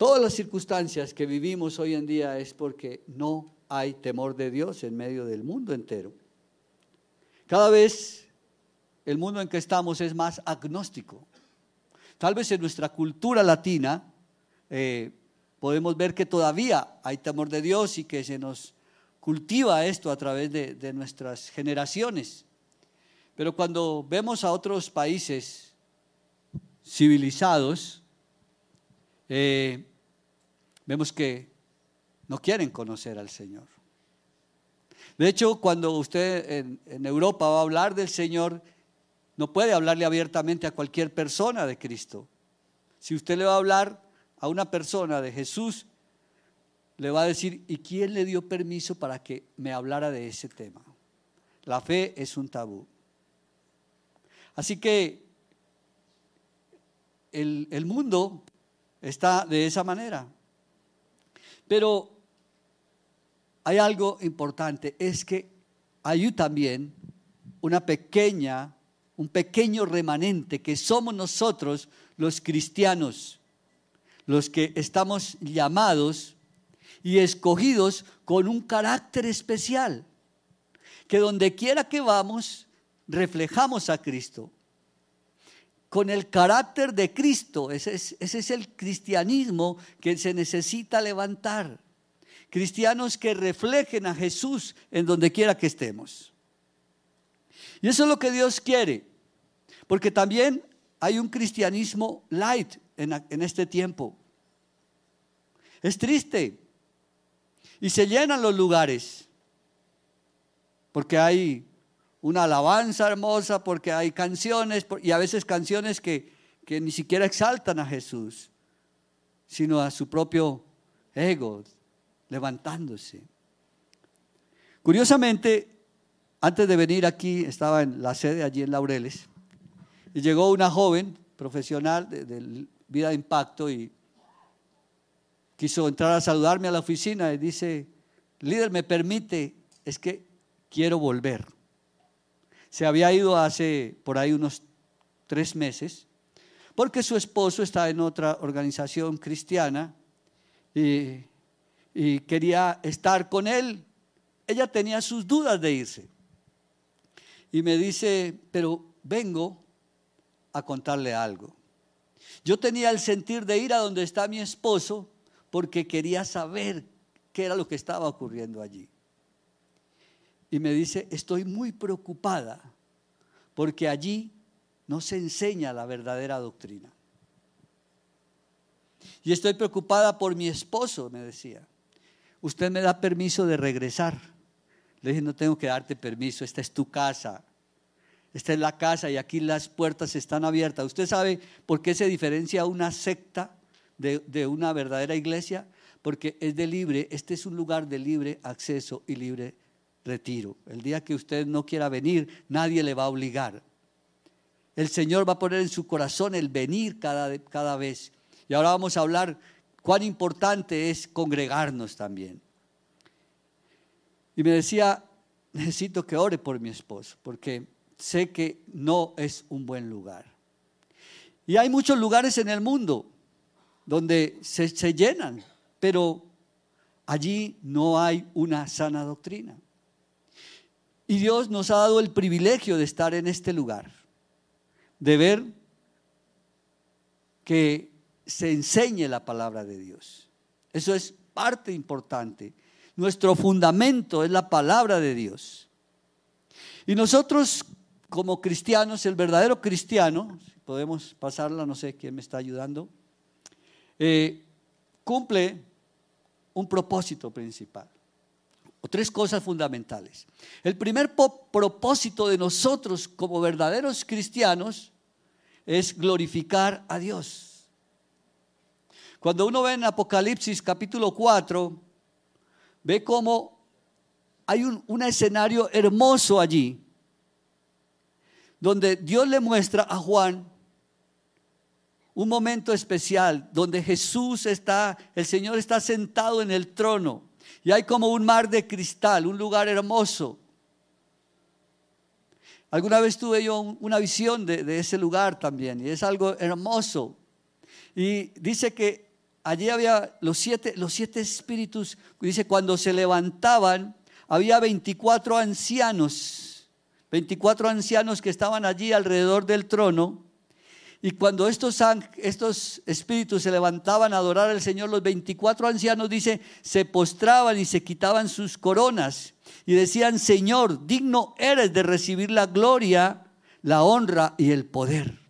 todas las circunstancias que vivimos hoy en día es porque no hay temor de Dios en medio del mundo entero. Cada vez el mundo en que estamos es más agnóstico. Tal vez en nuestra cultura latina eh, podemos ver que todavía hay temor de Dios y que se nos cultiva esto a través de, nuestras generaciones. Pero cuando vemos a otros países civilizados, eh, vemos que no quieren conocer al Señor. De hecho, cuando usted en, Europa va a hablar del Señor, no puede hablarle abiertamente a cualquier persona de Cristo. Si usted le va a hablar a una persona de Jesús, le va a decir, ¿y quién le dio permiso para que me hablara de ese tema? La fe es un tabú. Así que el, el mundo está de esa manera. Pero hay algo importante, es que hay también una pequeña, un pequeño remanente que somos nosotros los cristianos, los que estamos llamados y escogidos con un carácter especial, que donde quiera que vamos, reflejamos a Cristo. Con el carácter de Cristo, ese es, el cristianismo que se necesita levantar. Cristianos que reflejen a Jesús en donde quiera que estemos. Y eso es lo que Dios quiere, porque también hay un cristianismo light en, en este tiempo. Es triste y se llenan los lugares. Porque hay una alabanza hermosa, porque hay canciones, y a veces canciones que, que ni siquiera exaltan a Jesús, sino a su propio ego levantándose. Curiosamente, antes de venir aquí, estaba en la sede allí en Laureles, y llegó una joven profesional de, de vida de impacto y quiso entrar a saludarme a la oficina y dice, líder, me permite, es que quiero volver. Se había ido hace por ahí unos tres meses, porque su esposo está en otra organización cristiana y, y quería estar con él. Ella tenía sus dudas de irse. Y me dice, pero vengo a contarle algo. Yo tenía el sentir de ir a donde está mi esposo porque quería saber qué era lo que estaba ocurriendo allí. Y me dice, estoy muy preocupada porque allí no se enseña la verdadera doctrina. Y estoy preocupada por mi esposo, me decía. Usted me da permiso de regresar. Le dije, no tengo que darte permiso, esta es tu casa. Esta es la casa y aquí las puertas están abiertas. ¿Usted sabe por qué se diferencia una secta de, una verdadera iglesia, porque es de libre, este es un lugar de libre acceso y libre retiro. El día que usted no quiera venir, nadie le va a obligar. El Señor va a poner en su corazón el venir cada, cada vez. Y ahora vamos a hablar cuán importante es congregarnos también. Y me decía, necesito que ore por mi esposo, porque sé que no es un buen lugar. Y hay muchos lugares en el mundo donde se, se llenan, pero allí no hay una sana doctrina. Y Dios nos ha dado el privilegio de estar en este lugar, de ver que se enseñe la palabra de Dios. Eso es parte importante. Nuestro fundamento es la palabra de Dios. Y nosotros como cristianos, el verdadero cristiano, podemos pasarla, no sé quién me está ayudando, eh, cumple un propósito principal o tres cosas fundamentales. El primer propósito de nosotros como verdaderos cristianos es glorificar a Dios. Cuando uno ve en Apocalipsis capítulo 4, ve cómo hay un, un escenario hermoso allí, donde Dios le muestra a Juan un momento especial donde Jesús está, el Señor está sentado en el trono y hay como un mar de cristal, un lugar hermoso. Alguna vez tuve yo una visión de, ese lugar también y es algo hermoso. Y dice que allí había los siete, los siete espíritus, dice, cuando se levantaban, había 24 ancianos, 24 ancianos que estaban allí alrededor del trono. Y cuando estos, estos espíritus se levantaban a adorar al Señor, los 24 ancianos, dice, se postraban y se quitaban sus coronas y decían, Señor, digno eres de recibir la gloria, la honra y el poder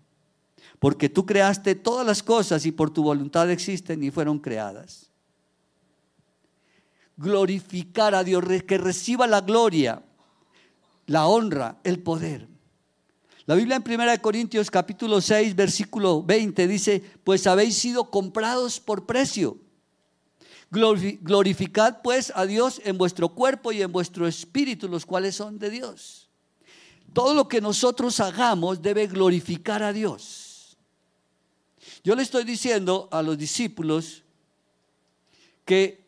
porque tú creaste todas las cosas y por tu voluntad existen y fueron creadas. Glorificar a Dios, que reciba la gloria, la honra, el poder. La Biblia en 1 Corintios capítulo 6, versículo 20 dice, pues habéis sido comprados por precio. Glorificad pues a Dios en vuestro cuerpo y en vuestro espíritu, los cuales son de Dios. Todo lo que nosotros hagamos debe glorificar a Dios. Yo le estoy diciendo a los discípulos que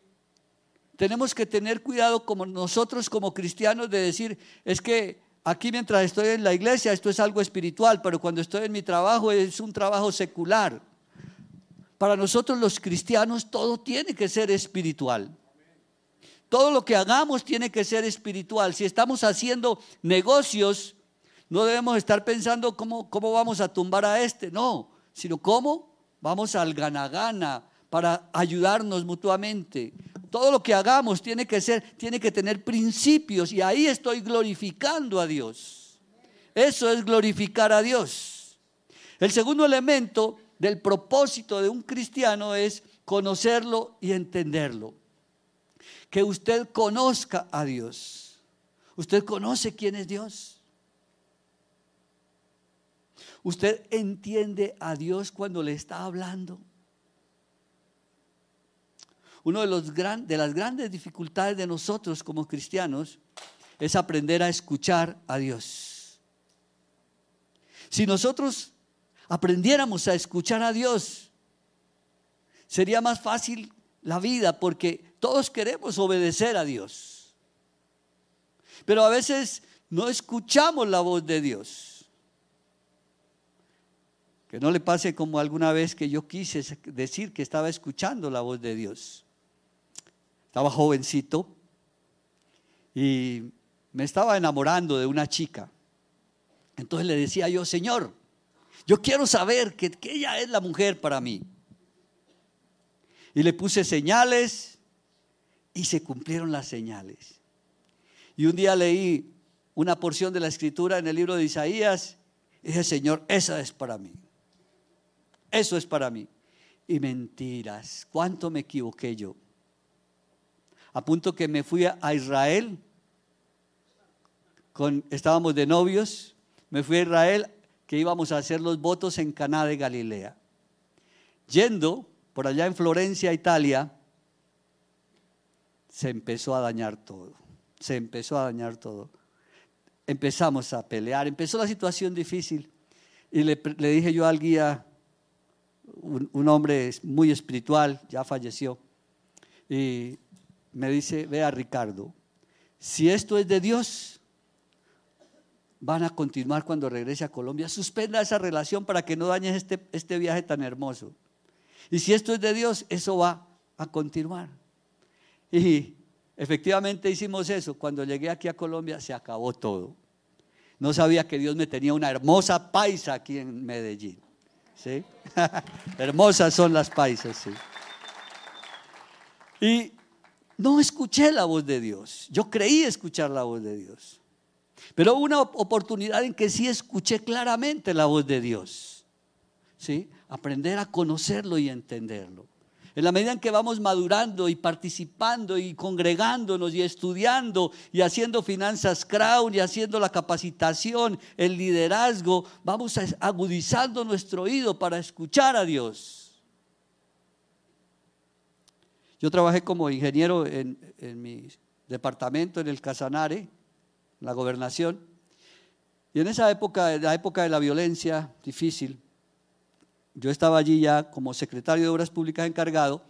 tenemos que tener cuidado como nosotros como cristianos de decir, es que aquí mientras estoy en la iglesia esto es algo espiritual, pero cuando estoy en mi trabajo es un trabajo secular. Para nosotros los cristianos todo tiene que ser espiritual. Todo lo que hagamos tiene que ser espiritual. Si estamos haciendo negocios, no debemos estar pensando cómo, cómo vamos a tumbar a este. No, sino cómo vamos al gana-gana para ayudarnos mutuamente. Todo lo que hagamos tiene que ser, tiene que tener principios y ahí estoy glorificando a Dios. Eso es glorificar a Dios. El segundo elemento del propósito de un cristiano es conocerlo y entenderlo. Que usted conozca a Dios. ¿Usted conoce quién es Dios? ¿Usted entiende a Dios cuando le está hablando? Una de, los de las grandes dificultades de nosotros como cristianos es aprender a escuchar a Dios. Si nosotros aprendiéramos a escuchar a Dios, sería más fácil la vida porque todos queremos obedecer a Dios. Pero a veces no escuchamos la voz de Dios. Que no le pase como alguna vez que yo quise decir que estaba escuchando la voz de Dios. Estaba jovencito y me estaba enamorando de una chica. Entonces le decía yo, Señor, yo quiero saber que, ella es la mujer para mí. Y le puse señales y se cumplieron las señales. Y un día leí una porción de la escritura en el libro de Isaías y dije, Señor, esa es para mí. Eso es para mí. Y mentiras, ¿cuánto me equivoqué yo? A punto que me fui a Israel, con, estábamos de novios, me fui a Israel que íbamos a hacer los votos en Caná de Galilea. Yendo por allá en Florencia, Italia, se empezó a dañar todo. Se empezó a dañar todo. Empezamos a pelear, empezó la situación difícil. Y le, le dije yo al guía, un, hombre muy espiritual, ya falleció, y me dice, vea Ricardo, si esto es de Dios, van a continuar cuando regrese a Colombia. Suspenda esa relación para que no dañes este, este viaje tan hermoso. Y si esto es de Dios, eso va a continuar. Y efectivamente hicimos eso. Cuando llegué aquí a Colombia se acabó todo. No sabía que Dios me tenía una hermosa paisa aquí en Medellín. ¿sí? Hermosas son las paisas, sí. Y no escuché la voz de Dios. Yo creí escuchar la voz de Dios. Pero hubo una oportunidad en que sí escuché claramente la voz de Dios. ¿Sí? Aprender a conocerlo y entenderlo. En la medida en que vamos madurando y participando y congregándonos y estudiando y haciendo finanzas crown y haciendo la capacitación, el liderazgo, vamos agudizando nuestro oído para escuchar a Dios. Yo trabajé como ingeniero en, mi departamento, en el Casanare, la gobernación, y en esa época, la época de la violencia difícil, yo estaba allí ya como secretario de Obras Públicas encargado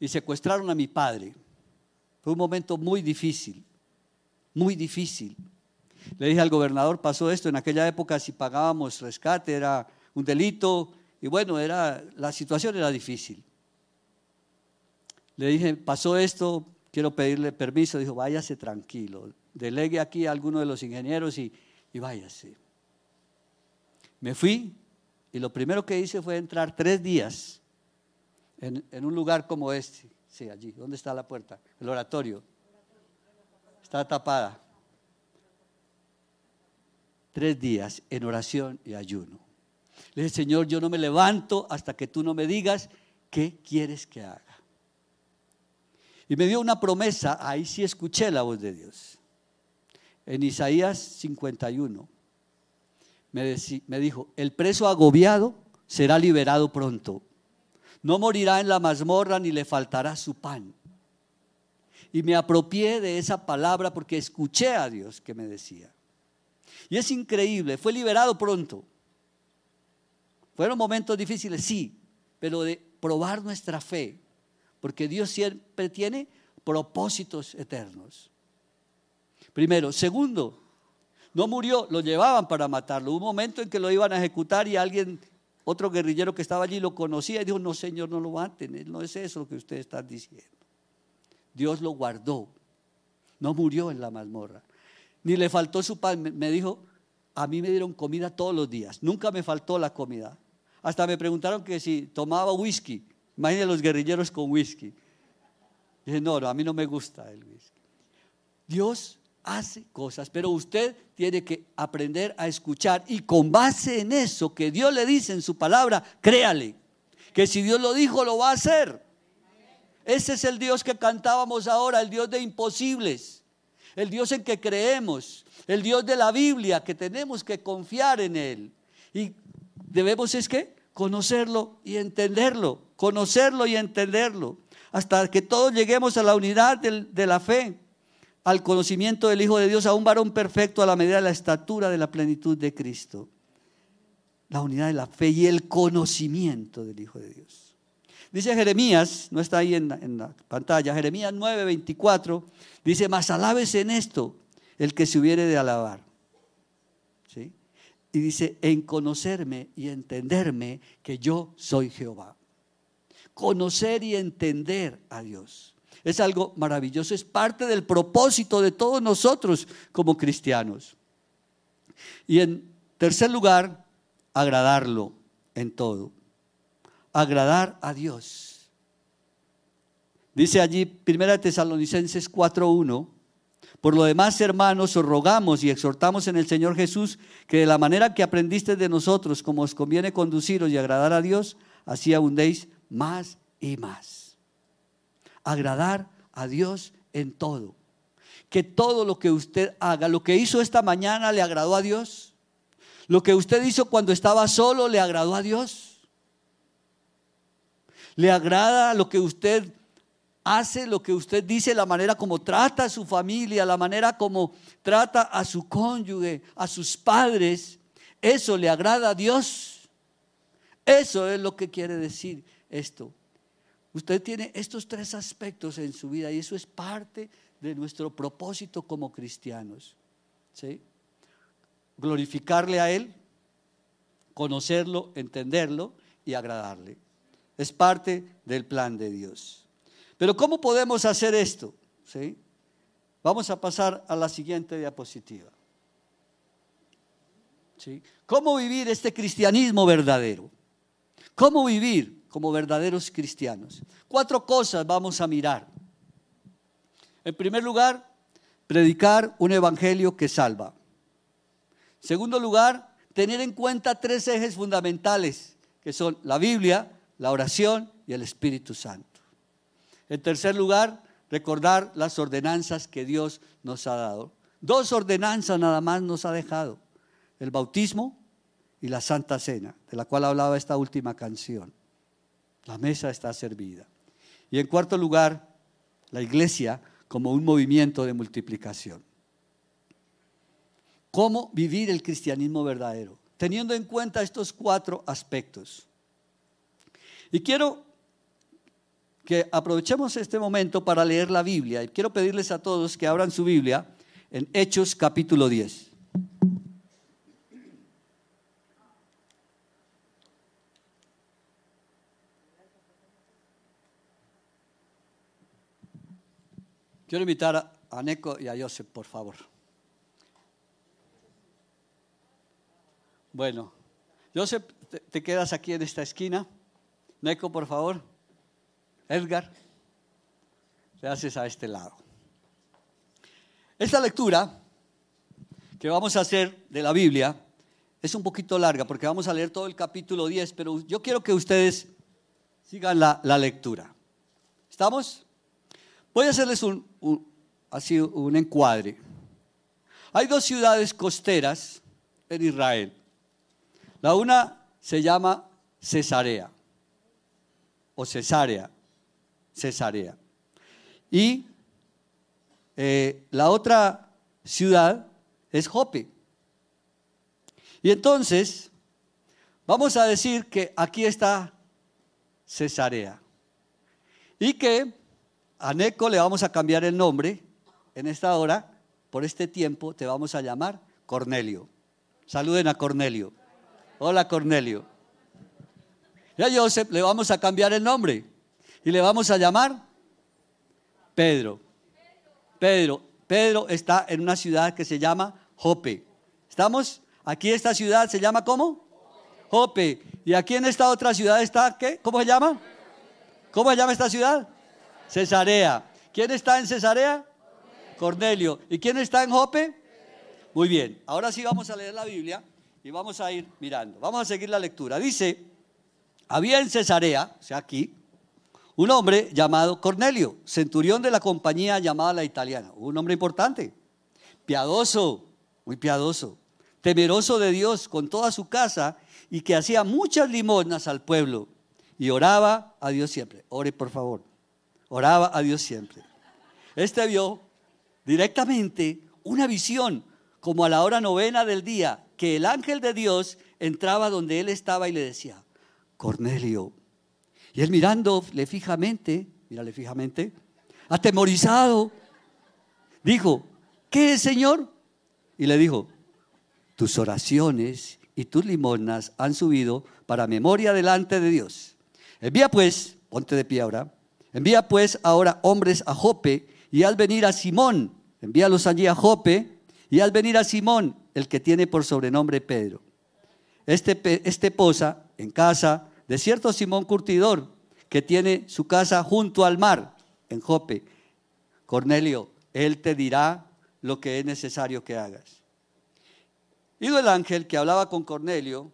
y secuestraron a mi padre. Fue un momento muy difícil, muy difícil. Le dije al gobernador, pasó esto, en aquella época si pagábamos rescate era un delito y bueno, era, la situación era difícil. Le dije, pasó esto, quiero pedirle permiso. Dijo, váyase tranquilo, delegue aquí a alguno de los ingenieros y, y váyase. Me fui y lo primero que hice fue entrar tres días en, en un lugar como este. Sí, allí. ¿Dónde está la puerta? El oratorio. Está tapada. Tres días en oración y ayuno. Le dije, Señor, yo no me levanto hasta que tú no me digas qué quieres que haga. Y me dio una promesa, ahí sí escuché la voz de Dios. En Isaías 51 me, me dijo, el preso agobiado será liberado pronto. No morirá en la mazmorra ni le faltará su pan. Y me apropié de esa palabra porque escuché a Dios que me decía. Y es increíble, fue liberado pronto. Fueron momentos difíciles, sí, pero de probar nuestra fe, porque Dios siempre tiene propósitos eternos. Primero. Segundo, no murió, lo llevaban para matarlo. Hubo un momento en que lo iban a ejecutar y alguien, otro guerrillero que estaba allí, lo conocía y dijo, no señor, no lo maten, no es eso lo que ustedes están diciendo. Dios lo guardó, no murió en la mazmorra, ni le faltó su pan. Me dijo, a mí me dieron comida todos los días, nunca me faltó la comida. Hasta me preguntaron que si tomaba whisky. Imagínense los guerrilleros con whisky. Dije, no, no, a mí no me gusta el whisky. Dios hace cosas, pero usted tiene que aprender a escuchar y con base en eso que Dios le dice en su palabra, créale, que si Dios lo dijo, lo va a hacer. Ese es el Dios que cantábamos ahora, el Dios de imposibles, el Dios en que creemos, el Dios de la Biblia, que tenemos que confiar en Él. Y debemos es que conocerlo y entenderlo, conocerlo y entenderlo, hasta que todos lleguemos a la unidad de la fe, al conocimiento del Hijo de Dios, a un varón perfecto a la medida de la estatura de la plenitud de Cristo. La unidad de la fe y el conocimiento del Hijo de Dios. Dice Jeremías, no está ahí en la, pantalla, Jeremías 9:24, dice, mas alabes en esto el que se hubiere de alabar. Y dice, en conocerme y entenderme que yo soy Jehová. Conocer y entender a Dios. Es algo maravilloso, es parte del propósito de todos nosotros como cristianos. Y en tercer lugar, agradarlo en todo. Agradar a Dios. Dice allí 1 Tesalonicenses 4.1 por lo demás, hermanos, os rogamos y exhortamos en el Señor Jesús que de la manera que aprendiste de nosotros, como os conviene conduciros y agradar a Dios, así abundéis más y más. Agradar a Dios en todo. Que todo lo que usted haga, lo que hizo esta mañana le agradó a Dios. Lo que usted hizo cuando estaba solo le agradó a Dios. Le agrada lo que usted hace lo que usted dice, la manera como trata a su familia, la manera como trata a su cónyuge, a sus padres, eso le agrada a Dios. Eso es lo que quiere decir esto. Usted tiene estos tres aspectos en su vida y eso es parte de nuestro propósito como cristianos. ¿sí? Glorificarle a Él, conocerlo, entenderlo y agradarle. Es parte del plan de Dios. Pero ¿cómo podemos hacer esto? ¿Sí? Vamos a pasar a la siguiente diapositiva. ¿Sí? ¿Cómo vivir este cristianismo verdadero? ¿Cómo vivir como verdaderos cristianos? Cuatro cosas vamos a mirar. En primer lugar, predicar un evangelio que salva. En segundo lugar, tener en cuenta tres ejes fundamentales, que son la Biblia, la oración y el Espíritu Santo. En tercer lugar, recordar las ordenanzas que Dios nos ha dado. Dos ordenanzas nada más nos ha dejado. El bautismo y la Santa Cena, de la cual hablaba esta última canción. La mesa está servida. Y en cuarto lugar, la iglesia como un movimiento de multiplicación. ¿Cómo vivir el cristianismo verdadero? Teniendo en cuenta estos cuatro aspectos. Y quiero que aprovechemos este momento para leer la Biblia. Y quiero pedirles a todos que abran su Biblia en Hechos capítulo 10. Quiero invitar a, Neco y a Joseph, por favor. Bueno, Joseph, te, quedas aquí en esta esquina. Neco, por favor. Edgar, te haces a este lado. Esta lectura que vamos a hacer de la Biblia es un poquito larga porque vamos a leer todo el capítulo 10, pero yo quiero que ustedes sigan la, la lectura. ¿Estamos? Voy a hacerles un, un- así un encuadre. Hay dos ciudades costeras en Israel. La una se llama Cesarea o Cesarea, Cesarea. Y eh, la otra ciudad es Jope. Y entonces, vamos a decir que aquí está Cesarea. Y que a Neco le vamos a cambiar el nombre en esta hora, por este tiempo te vamos a llamar Cornelio. Saluden a Cornelio. Hola Cornelio. Y a Joseph le vamos a cambiar el nombre y le vamos a llamar Pedro. Pedro. Pedro está en una ciudad que se llama Jope. ¿Estamos? Aquí esta ciudad se llama ¿cómo? Jope. Y aquí en esta otra ciudad está ¿qué? ¿Cómo se llama? ¿Cómo se llama esta ciudad? Cesarea. ¿Quién está en Cesarea? Cornelio. ¿Y quién está en Jope? Muy bien. Ahora sí vamos a leer la Biblia y vamos a ir mirando. Vamos a seguir la lectura. Dice, había en Cesarea, o sea aquí, un hombre llamado Cornelio, centurión de la compañía llamada la italiana. Un hombre importante, piadoso, muy piadoso, temeroso de Dios con toda su casa y que hacía muchas limosnas al pueblo y oraba a Dios siempre. Ore por favor. Oraba a Dios siempre. Este vio directamente una visión como a la hora novena del día que el ángel de Dios entraba donde él estaba y le decía, Cornelio. Y él mirándole fijamente, mírale fijamente, atemorizado, dijo, ¿qué es, Señor? Y le dijo, tus oraciones y tus limosnas han subido para memoria delante de Dios. Envía pues, ponte de pie ahora, envía pues ahora hombres a Jope y al venir a Simón, envíalos allí a Jope y al venir a Simón, el que tiene por sobrenombre Pedro. Este, este posa en casa de cierto Simón Curtidor, que tiene su casa junto al mar, en Jope. Cornelio, él te dirá lo que es necesario que hagas. Ido el ángel que hablaba con Cornelio,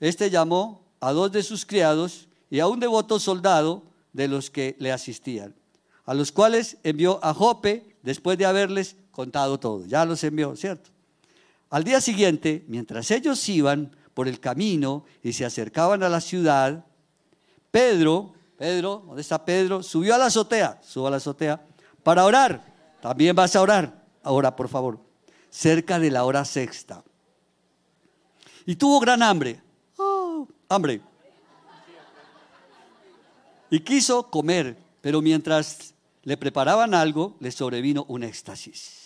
este llamó a dos de sus criados y a un devoto soldado de los que le asistían, a los cuales envió a Jope después de haberles contado todo. Ya los envió, ¿cierto? Al día siguiente, mientras ellos iban por el camino y se acercaban a la ciudad, Pedro, Pedro, ¿dónde está Pedro? Subió a la azotea, subo a la azotea, para orar. También vas a orar. Ahora, por favor, cerca de la hora sexta. Y tuvo gran hambre. ¡Oh! hambre. Y quiso comer, pero mientras le preparaban algo, le sobrevino un éxtasis.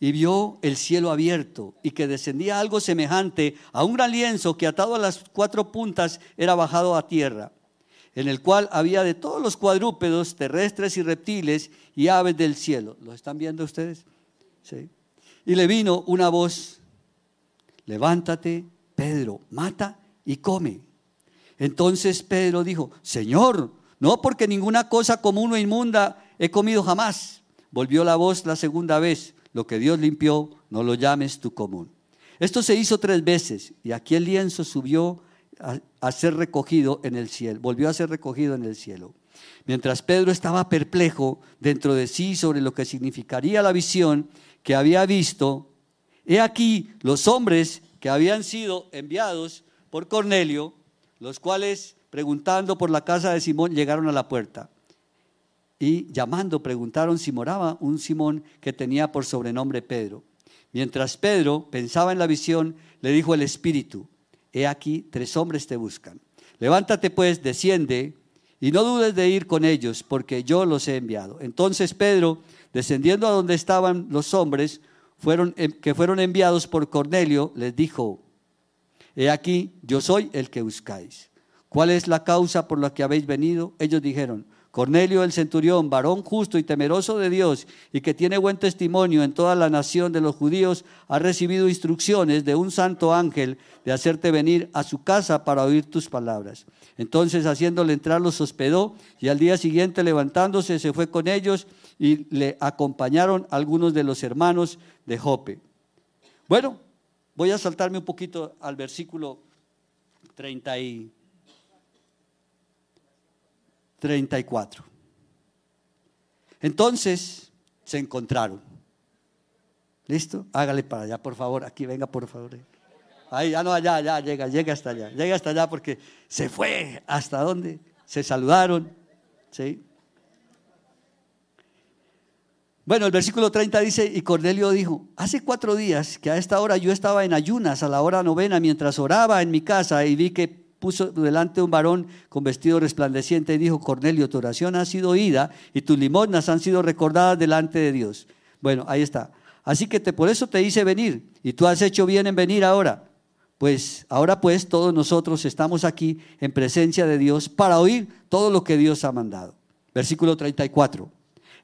Y vio el cielo abierto y que descendía algo semejante a un gran lienzo que atado a las cuatro puntas era bajado a tierra, en el cual había de todos los cuadrúpedos, terrestres y reptiles y aves del cielo. ¿Lo están viendo ustedes? Sí. Y le vino una voz, levántate, Pedro, mata y come. Entonces Pedro dijo, Señor, no porque ninguna cosa común o inmunda he comido jamás. Volvió la voz la segunda vez, lo que Dios limpió, no lo llames tu común. Esto se hizo tres veces y aquí el lienzo subió a, a ser recogido en el cielo, volvió a ser recogido en el cielo. Mientras Pedro estaba perplejo dentro de sí sobre lo que significaría la visión que había visto, he aquí los hombres que habían sido enviados por Cornelio, los cuales preguntando por la casa de Simón llegaron a la puerta. Y llamando preguntaron si moraba un Simón que tenía por sobrenombre Pedro. Mientras Pedro pensaba en la visión, le dijo el Espíritu, he aquí tres hombres te buscan. Levántate pues, desciende y no dudes de ir con ellos, porque yo los he enviado. Entonces Pedro, descendiendo a donde estaban los hombres fueron, que fueron enviados por Cornelio, les dijo, he aquí, yo soy el que buscáis. ¿Cuál es la causa por la que habéis venido? Ellos dijeron, Cornelio el centurión, varón justo y temeroso de Dios y que tiene buen testimonio en toda la nación de los judíos, ha recibido instrucciones de un santo ángel de hacerte venir a su casa para oír tus palabras. Entonces haciéndole entrar los hospedó y al día siguiente levantándose se fue con ellos y le acompañaron algunos de los hermanos de Jope. Bueno, voy a saltarme un poquito al versículo 30 y 34. Entonces se encontraron. ¿Listo? Hágale para allá, por favor. Aquí, venga, por favor. Ahí, ya no, allá, ya, llega, llega hasta allá. Llega hasta allá porque se fue. ¿Hasta dónde? Se saludaron. ¿Sí? Bueno, el versículo 30 dice, y Cornelio dijo, hace cuatro días que a esta hora yo estaba en ayunas a la hora novena mientras oraba en mi casa y vi que puso delante un varón con vestido resplandeciente y dijo, Cornelio, tu oración ha sido oída y tus limosnas han sido recordadas delante de Dios. Bueno, ahí está. Así que te, por eso te hice venir y tú has hecho bien en venir ahora. Pues ahora pues todos nosotros estamos aquí en presencia de Dios para oír todo lo que Dios ha mandado. Versículo 34.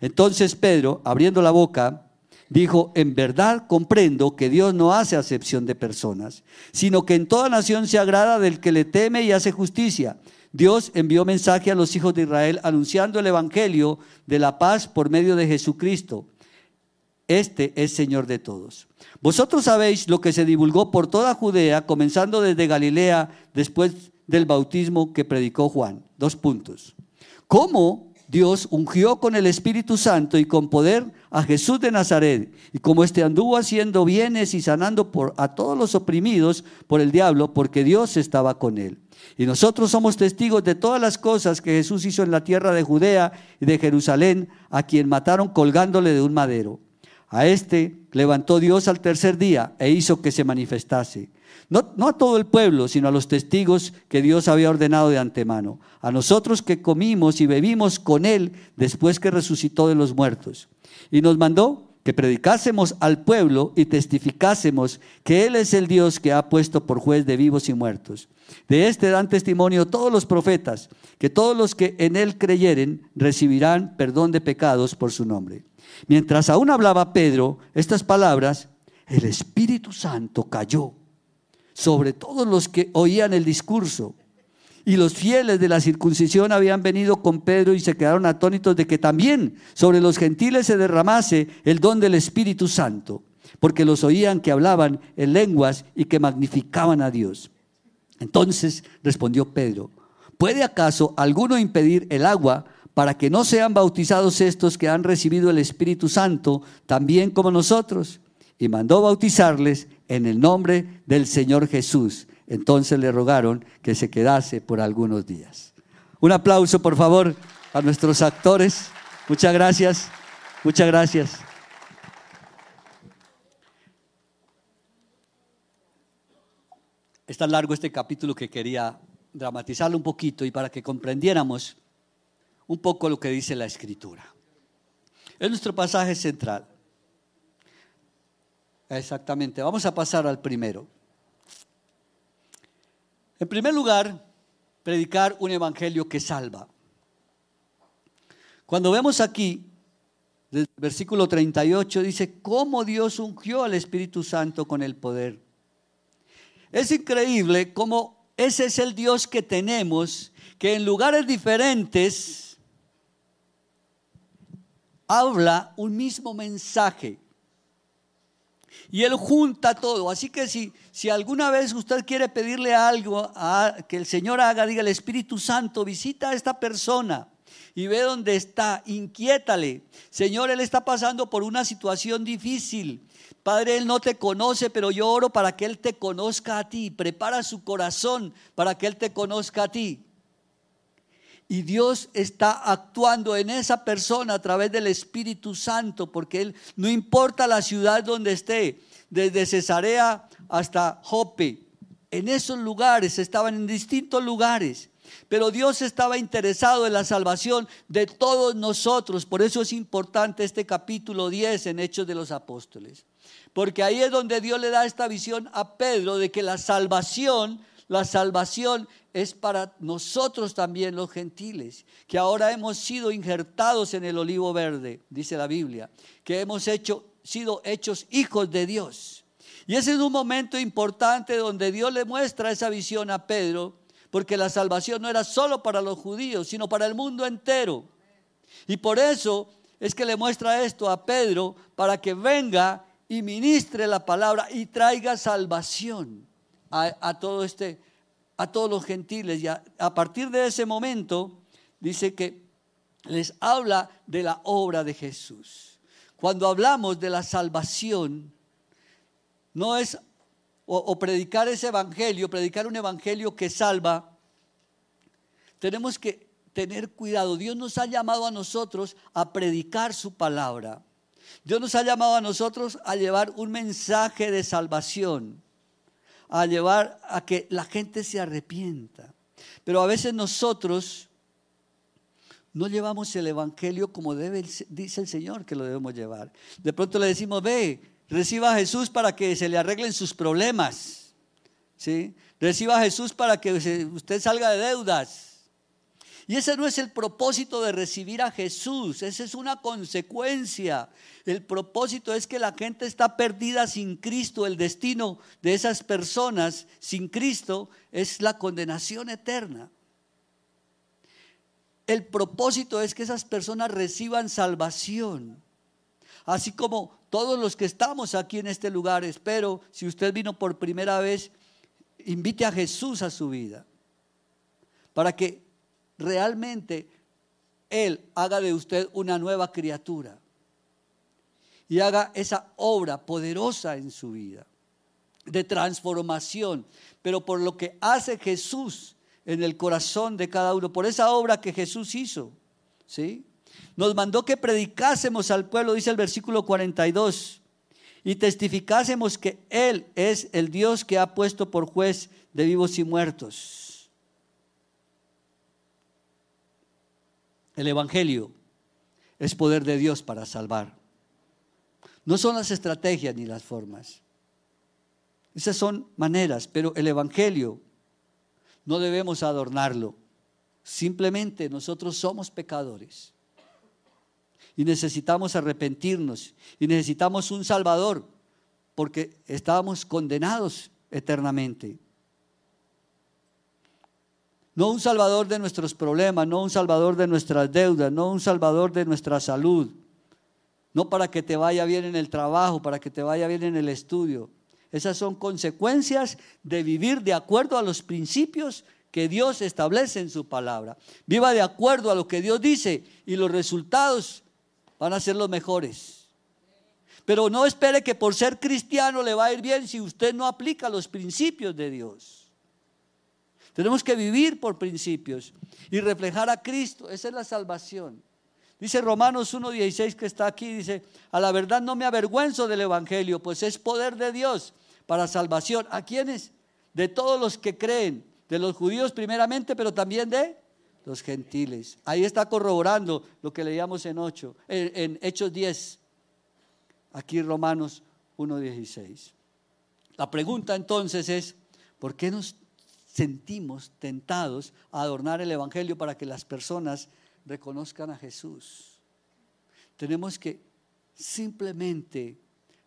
Entonces Pedro, abriendo la boca, dijo, en verdad comprendo que Dios no hace acepción de personas, sino que en toda nación se agrada del que le teme y hace justicia. Dios envió mensaje a los hijos de Israel anunciando el Evangelio de la paz por medio de Jesucristo. Este es Señor de todos. Vosotros sabéis lo que se divulgó por toda Judea, comenzando desde Galilea, después del bautismo que predicó Juan. Dos puntos. ¿Cómo Dios ungió con el Espíritu Santo y con poder a Jesús de Nazaret. Y como éste anduvo haciendo bienes y sanando por, a todos los oprimidos por el diablo, porque Dios estaba con él. Y nosotros somos testigos de todas las cosas que Jesús hizo en la tierra de Judea y de Jerusalén, a quien mataron colgándole de un madero. A este levantó Dios al tercer día e hizo que se manifestase no, a todo el pueblo, sino a los testigos que Dios había ordenado de antemano. A nosotros que comimos y bebimos con Él después que resucitó de los muertos. Y nos mandó que predicásemos al pueblo y testificásemos que Él es el Dios que ha puesto por juez de vivos y muertos. De este dan testimonio todos los profetas, que todos los que en Él creyeren recibirán perdón de pecados por su nombre. Mientras aún hablaba Pedro estas palabras, el Espíritu Santo cayó sobre todos los que oían el discurso. Y los fieles de la circuncisión habían venido con Pedro y se quedaron atónitos de que también sobre los gentiles se derramase el don del Espíritu Santo, porque los oían que hablaban en lenguas y que magnificaban a Dios. Entonces respondió Pedro, ¿puede acaso alguno impedir el agua para que no sean bautizados estos que han recibido el Espíritu Santo también como nosotros? Y mandó bautizarles en el nombre del Señor Jesús. Entonces le rogaron que se quedase por algunos días. Un aplauso, por favor, a nuestros actores. Muchas gracias. Muchas gracias. Es tan largo este capítulo que quería dramatizarlo un poquito y para que comprendiéramos un poco lo que dice la escritura. Es nuestro pasaje central. Exactamente. Vamos a pasar al primero. En primer lugar, predicar un evangelio que salva. Cuando vemos aquí, del versículo 38 dice, cómo Dios ungió al Espíritu Santo con el poder. Es increíble cómo ese es el Dios que tenemos, que en lugares diferentes habla un mismo mensaje. Y Él junta todo. Así que si, si alguna vez usted quiere pedirle algo a, que el Señor haga, diga el Espíritu Santo, visita a esta persona y ve dónde está, inquiétale. Señor, Él está pasando por una situación difícil. Padre, Él no te conoce, pero yo oro para que Él te conozca a ti. Prepara su corazón para que Él te conozca a ti. Y Dios está actuando en esa persona a través del Espíritu Santo, porque Él no importa la ciudad donde esté, desde Cesarea hasta Jope, en esos lugares, estaban en distintos lugares. Pero Dios estaba interesado en la salvación de todos nosotros. Por eso es importante este capítulo 10 en Hechos de los Apóstoles. Porque ahí es donde Dios le da esta visión a Pedro de que la salvación la salvación es para nosotros también los gentiles, que ahora hemos sido injertados en el olivo verde, dice la Biblia, que hemos sido hechos hijos de Dios. Y ese es un momento importante donde Dios le muestra esa visión a Pedro, porque la salvación no era solo para los judíos, sino para el mundo entero. Y por eso es que le muestra esto a Pedro para que venga y ministre la palabra y traiga salvación a, todo este, a todos los gentiles. Y a, partir de ese momento dice que les habla de la obra de Jesús. Cuando hablamos de la salvación, no es o, predicar ese evangelio, predicar un evangelio que salva, tenemos que tener cuidado. Dios nos ha llamado a nosotros a predicar su palabra. Dios nos ha llamado a nosotros a llevar un mensaje de salvación, a llevar a que la gente se arrepienta. Pero a veces nosotros no llevamos el evangelio como debe, dice el Señor que lo debemos llevar. De pronto le decimos, ve, reciba a Jesús para que se le arreglen sus problemas. ¿sí? Reciba a Jesús para que usted salga de deudas. Y ese no es el propósito de recibir a Jesús, esa es una consecuencia. El propósito es que la gente está perdida sin Cristo, el destino de esas personas sin Cristo es la condenación eterna. El propósito es que esas personas reciban salvación. Así como todos los que estamos aquí en este lugar, espero, si usted vino por primera vez, invite a Jesús a su vida. Para que realmente Él haga de usted una nueva criatura y haga esa obra poderosa en su vida de transformación, pero por lo que hace Jesús en el corazón de cada uno, por esa obra que Jesús hizo, ¿sí? Nos mandó que predicásemos al pueblo, dice el versículo 42, y testificásemos que Él es el Dios que ha puesto por juez de vivos y muertos. El Evangelio es poder de Dios para salvar. No son las estrategias ni las formas. Esas son maneras, pero el Evangelio no debemos adornarlo. Simplemente nosotros somos pecadores y necesitamos arrepentirnos y necesitamos un Salvador porque estábamos condenados eternamente. No un salvador de nuestros problemas, no un salvador de nuestras deudas, no un salvador de nuestra salud. No para que te vaya bien en el trabajo, para que te vaya bien en el estudio. Esas son consecuencias de vivir de acuerdo a los principios que Dios establece en su palabra. Viva de acuerdo a lo que Dios dice y los resultados van a ser los mejores. Pero no espere que por ser cristiano le va a ir bien si usted no aplica los principios de Dios. Tenemos que vivir por principios y reflejar a Cristo. Esa es la salvación. Dice Romanos 1.16 que está aquí, dice, a la verdad no me avergüenzo del Evangelio, pues es poder de Dios para salvación. ¿A quiénes? De todos los que creen, de los judíos primeramente, pero también de los gentiles. Ahí está corroborando lo que leíamos en, 8, en, en Hechos 10, aquí Romanos 1.16. La pregunta entonces es, ¿por qué nos sentimos tentados a adornar el Evangelio para que las personas reconozcan a Jesús. Tenemos que simplemente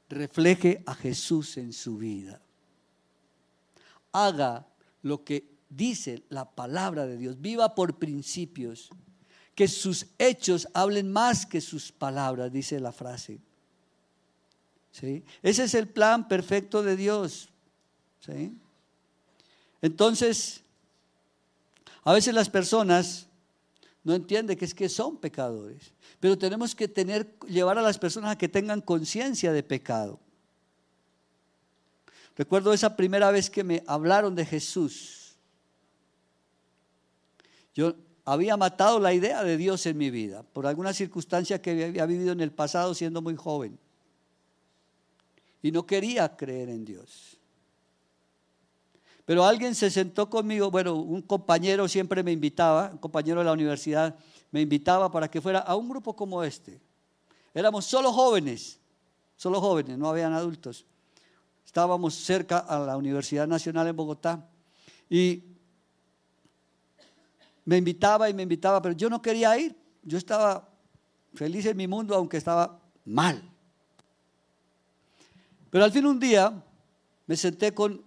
refleje a Jesús en su vida. Haga lo que dice la palabra de Dios. Viva por principios. Que sus hechos hablen más que sus palabras, dice la frase. ¿Sí? Ese es el plan perfecto de Dios. ¿Sí? Entonces, a veces las personas no entienden que es que son pecadores, pero tenemos que tener, llevar a las personas a que tengan conciencia de pecado. Recuerdo esa primera vez que me hablaron de Jesús. Yo había matado la idea de Dios en mi vida por alguna circunstancia que había vivido en el pasado siendo muy joven. Y no quería creer en Dios. Pero alguien se sentó conmigo, bueno, un compañero siempre me invitaba, un compañero de la universidad me invitaba para que fuera a un grupo como este. Éramos solo jóvenes, solo jóvenes, no habían adultos. Estábamos cerca a la Universidad Nacional en Bogotá Y me invitaba y me invitaba, pero yo no quería ir. Yo estaba feliz en mi mundo, aunque estaba mal. Pero al fin un día me senté con,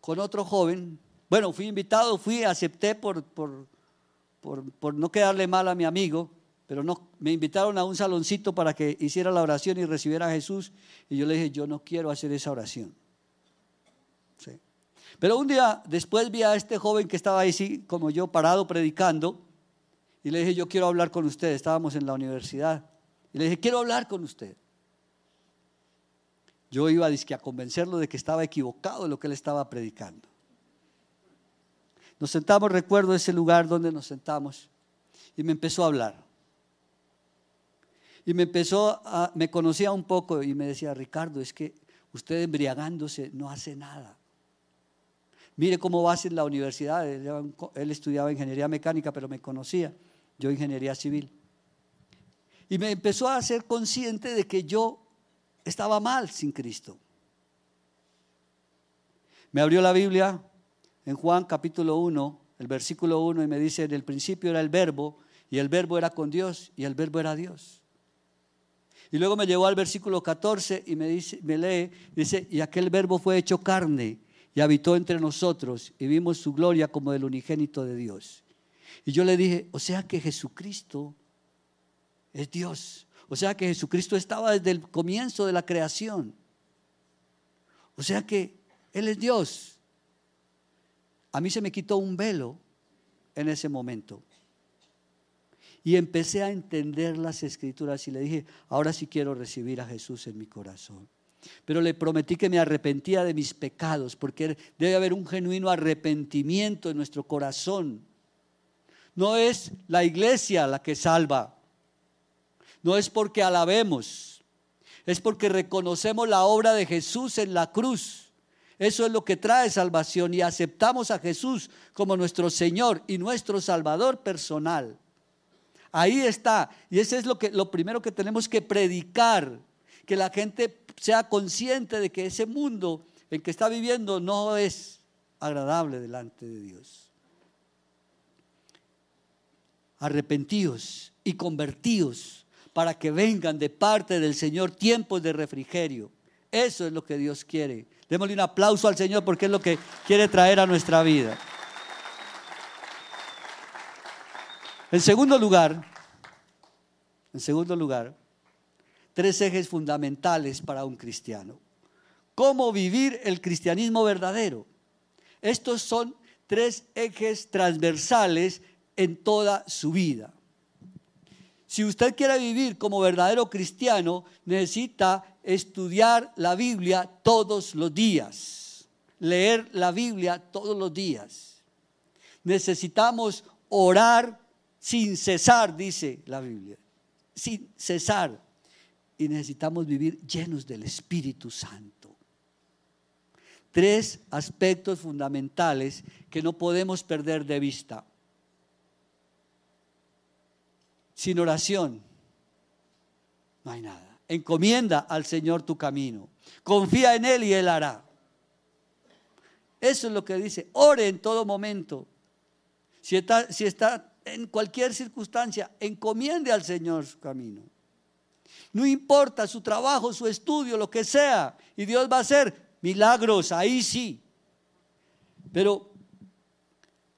con otro joven. Bueno, fui invitado, fui, acepté por, por, por, no quedarle mal a mi amigo, pero no, me invitaron a un saloncito para que hiciera la oración y recibiera a Jesús. Y yo le dije, yo no quiero hacer esa oración. Pero un día después vi a este joven que estaba ahí, sí, como yo, parado predicando, y le dije, yo quiero hablar con usted. Estábamos en la universidad. Y le dije, quiero hablar con usted. Yo iba a, convencerlo de que estaba equivocado lo que él estaba predicando. Nos sentamos, recuerdo ese lugar donde nos sentamos, y me empezó a hablar. Y me empezó a, me conocía un poco y me decía, Ricardo, es que usted embriagándose no hace nada. Mire cómo va en la universidad. Él, estudiaba ingeniería mecánica, pero me conocía. Yo ingeniería civil. Y me empezó a hacer consciente de que yo estaba mal sin Cristo. Me abrió la Biblia en Juan capítulo 1, el versículo 1, y me dice, en el principio era el verbo, y el verbo era con Dios, y el verbo era Dios. Y luego me llevó al versículo 14 y me, dice, me lee, dice, y aquel verbo fue hecho carne y habitó entre nosotros y vimos su gloria como del unigénito de Dios. Y yo le dije, o sea que Jesucristo es Dios. O sea que Jesucristo estaba desde el comienzo de la creación. O sea que Él es Dios. A mí se me quitó un velo en ese momento. Y empecé a entender las escrituras y le dije, ahora sí quiero recibir a Jesús en mi corazón. Pero le prometí que me arrepentía de mis pecados, porque debe haber un genuino arrepentimiento en nuestro corazón. No es la iglesia la que salva, no es porque alabemos, es porque reconocemos la obra de Jesús en la cruz. Eso es lo que trae salvación y aceptamos a Jesús como nuestro Señor y nuestro Salvador personal. Ahí está. Y ese es lo, que, lo primero que tenemos que predicar que la gente sea consciente de que ese mundo en que está viviendo no es agradable delante de Dios. Arrepentíos y convertíos para que vengan de parte del Señor tiempos de refrigerio. Eso es lo que Dios quiere. Démosle un aplauso al Señor porque es lo que quiere traer a nuestra vida. En segundo lugar, en segundo lugar, tres ejes fundamentales para un cristiano. ¿Cómo vivir el cristianismo verdadero? Estos son tres ejes transversales en toda su vida. Si usted quiere vivir como verdadero cristiano, necesita estudiar la Biblia todos los días, leer la Biblia todos los días. Necesitamos orar sin cesar, dice la Biblia, sin cesar y necesitamos vivir llenos del Espíritu Santo. Tres aspectos fundamentales que no podemos perder de vista. Sin oración no hay nada. Encomienda al Señor tu camino. Confía en Él y Él hará. Eso es lo que dice. Ore en todo momento. Si está, si está en cualquier circunstancia, encomiende al Señor su camino. No importa su trabajo, su estudio, lo que sea. Y Dios va a hacer milagros, ahí sí. Pero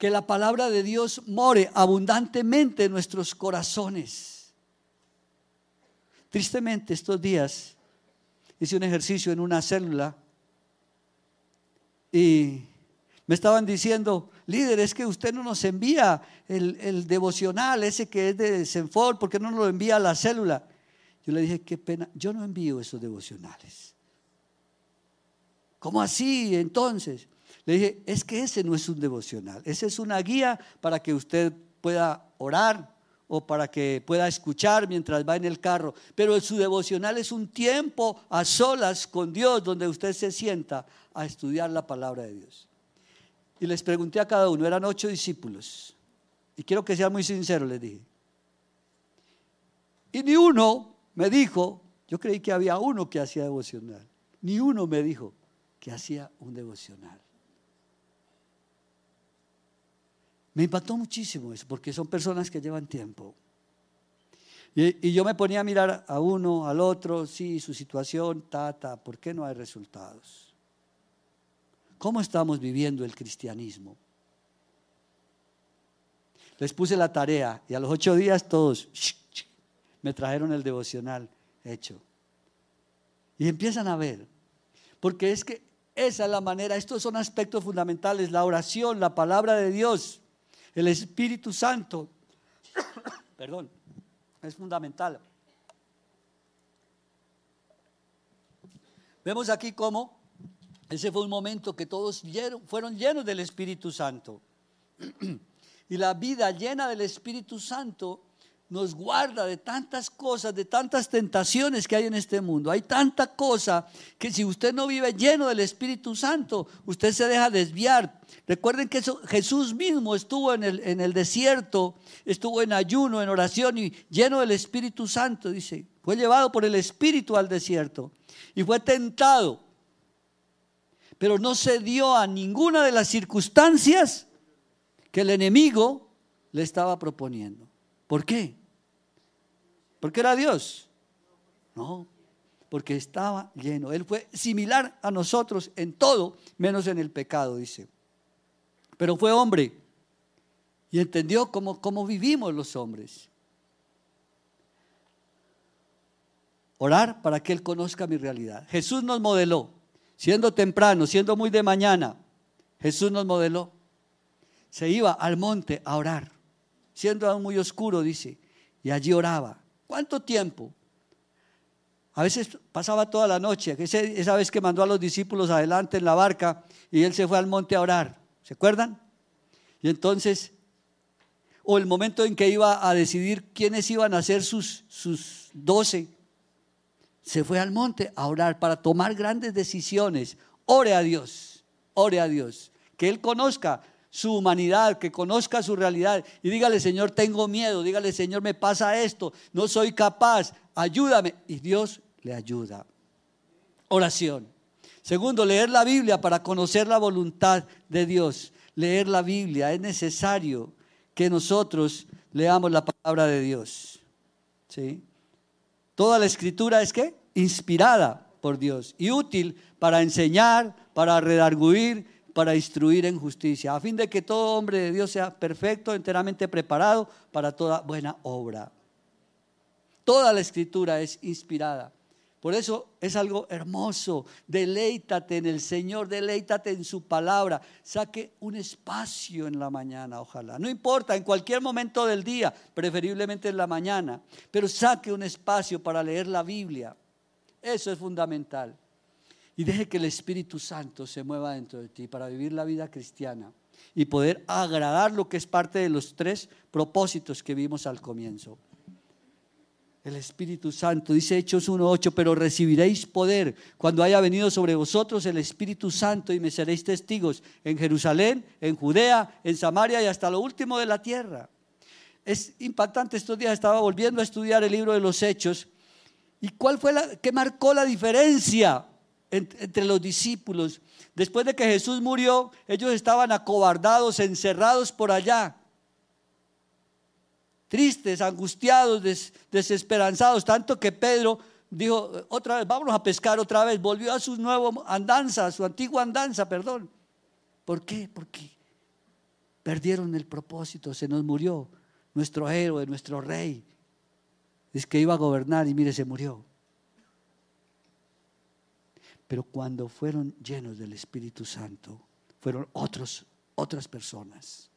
que la palabra de Dios more abundantemente en nuestros corazones. Tristemente estos días hice un ejercicio en una célula y me estaban diciendo, líder, es que usted no nos envía el, devocional, ese que es de Senfor, ¿por qué no nos lo envía a la célula? Yo le dije, qué pena, yo no envío esos devocionales. ¿Cómo así entonces? Le dije, es que ese no es un devocional, ese es una guía para que usted pueda orar o para que pueda escuchar mientras va en el carro. Pero su devocional es un tiempo a solas con Dios donde usted se sienta a estudiar la palabra de Dios. Y les pregunté a cada uno, eran ocho discípulos. Y quiero que sean muy sinceros, les dije. Y ni uno me dijo, yo creí que había uno que hacía devocional, ni uno me dijo que hacía un devocional. Me impactó muchísimo eso, porque son personas que llevan tiempo. Y, yo me ponía a mirar a uno, al otro, sí, su situación, tata, ¿por qué no hay resultados? ¿Cómo estamos viviendo el cristianismo? Les puse la tarea y a los ocho días todos me trajeron el devocional hecho. Y empiezan a ver, porque es que esa es la manera, estos son aspectos fundamentales, la oración, la palabra de Dios, el Espíritu Santo, perdón, es fundamental. Vemos aquí cómo ese fue un momento que todos fueron llenos del Espíritu Santo. Y la vida llena del Espíritu Santo nos guarda de tantas cosas, de tantas tentaciones que hay en este mundo. Hay tanta cosa que si usted no vive lleno del Espíritu Santo, usted se deja desviar. Recuerden que Jesús mismo estuvo en el, en el desierto, estuvo en ayuno, en oración y lleno del Espíritu Santo, dice. Fue llevado por el Espíritu al desierto y fue tentado. Pero no se dio a ninguna de las circunstancias que el enemigo le estaba proponiendo. ¿Por qué? ¿Porque era Dios? No, porque estaba lleno. Él fue similar a nosotros en todo, menos en el pecado, dice. Pero fue hombre y entendió cómo, cómo vivimos los hombres. Orar para que Él conozca mi realidad. Jesús nos modeló, siendo temprano, siendo muy de mañana. Jesús nos modeló. Se iba al monte a orar, siendo aún muy oscuro, dice, y allí oraba. ¿Cuánto tiempo? A veces pasaba toda la noche, esa vez que mandó a los discípulos adelante en la barca y él se fue al monte a orar, ¿se acuerdan? Y entonces, o el momento en que iba a decidir quiénes iban a ser sus, sus doce, se fue al monte a orar para tomar grandes decisiones. Ore a Dios, ore a Dios, que Él conozca su humanidad, que conozca su realidad y dígale, Señor, tengo miedo, dígale, Señor, me pasa esto, no soy capaz, ayúdame. Y Dios le ayuda. Oración. Segundo, leer la Biblia para conocer la voluntad de Dios. Leer la Biblia, es necesario que nosotros leamos la palabra de Dios. ¿Sí? Toda la escritura es que inspirada por Dios y útil para enseñar, para redarguir, para instruir en justicia, a fin de que todo hombre de Dios sea perfecto, enteramente preparado para toda buena obra. Toda la escritura es inspirada. Por eso es algo hermoso. Deleítate en el Señor, deleítate en su palabra. Saque un espacio en la mañana, ojalá. No importa, en cualquier momento del día, preferiblemente en la mañana, pero saque un espacio para leer la Biblia. Eso es fundamental y deje que el Espíritu Santo se mueva dentro de ti para vivir la vida cristiana y poder agradar lo que es parte de los tres propósitos que vimos al comienzo. El Espíritu Santo, dice Hechos 1.8, pero recibiréis poder cuando haya venido sobre vosotros el Espíritu Santo y me seréis testigos en Jerusalén, en Judea, en Samaria y hasta lo último de la tierra. Es impactante, estos días estaba volviendo a estudiar el libro de los Hechos. ¿Y cuál fue la que marcó la diferencia? Entre los discípulos. Después de que Jesús murió, ellos estaban acobardados, encerrados por allá. Tristes, angustiados, desesperanzados, tanto que Pedro dijo, otra vez, vámonos a pescar otra vez, volvió a su nueva andanza, a su antigua andanza, perdón. ¿Por qué? Porque perdieron el propósito, se nos murió nuestro héroe, nuestro rey. Es que iba a gobernar y mire, se murió. Pero cuando fueron llenos del Espíritu Santo, fueron otros, otras personas.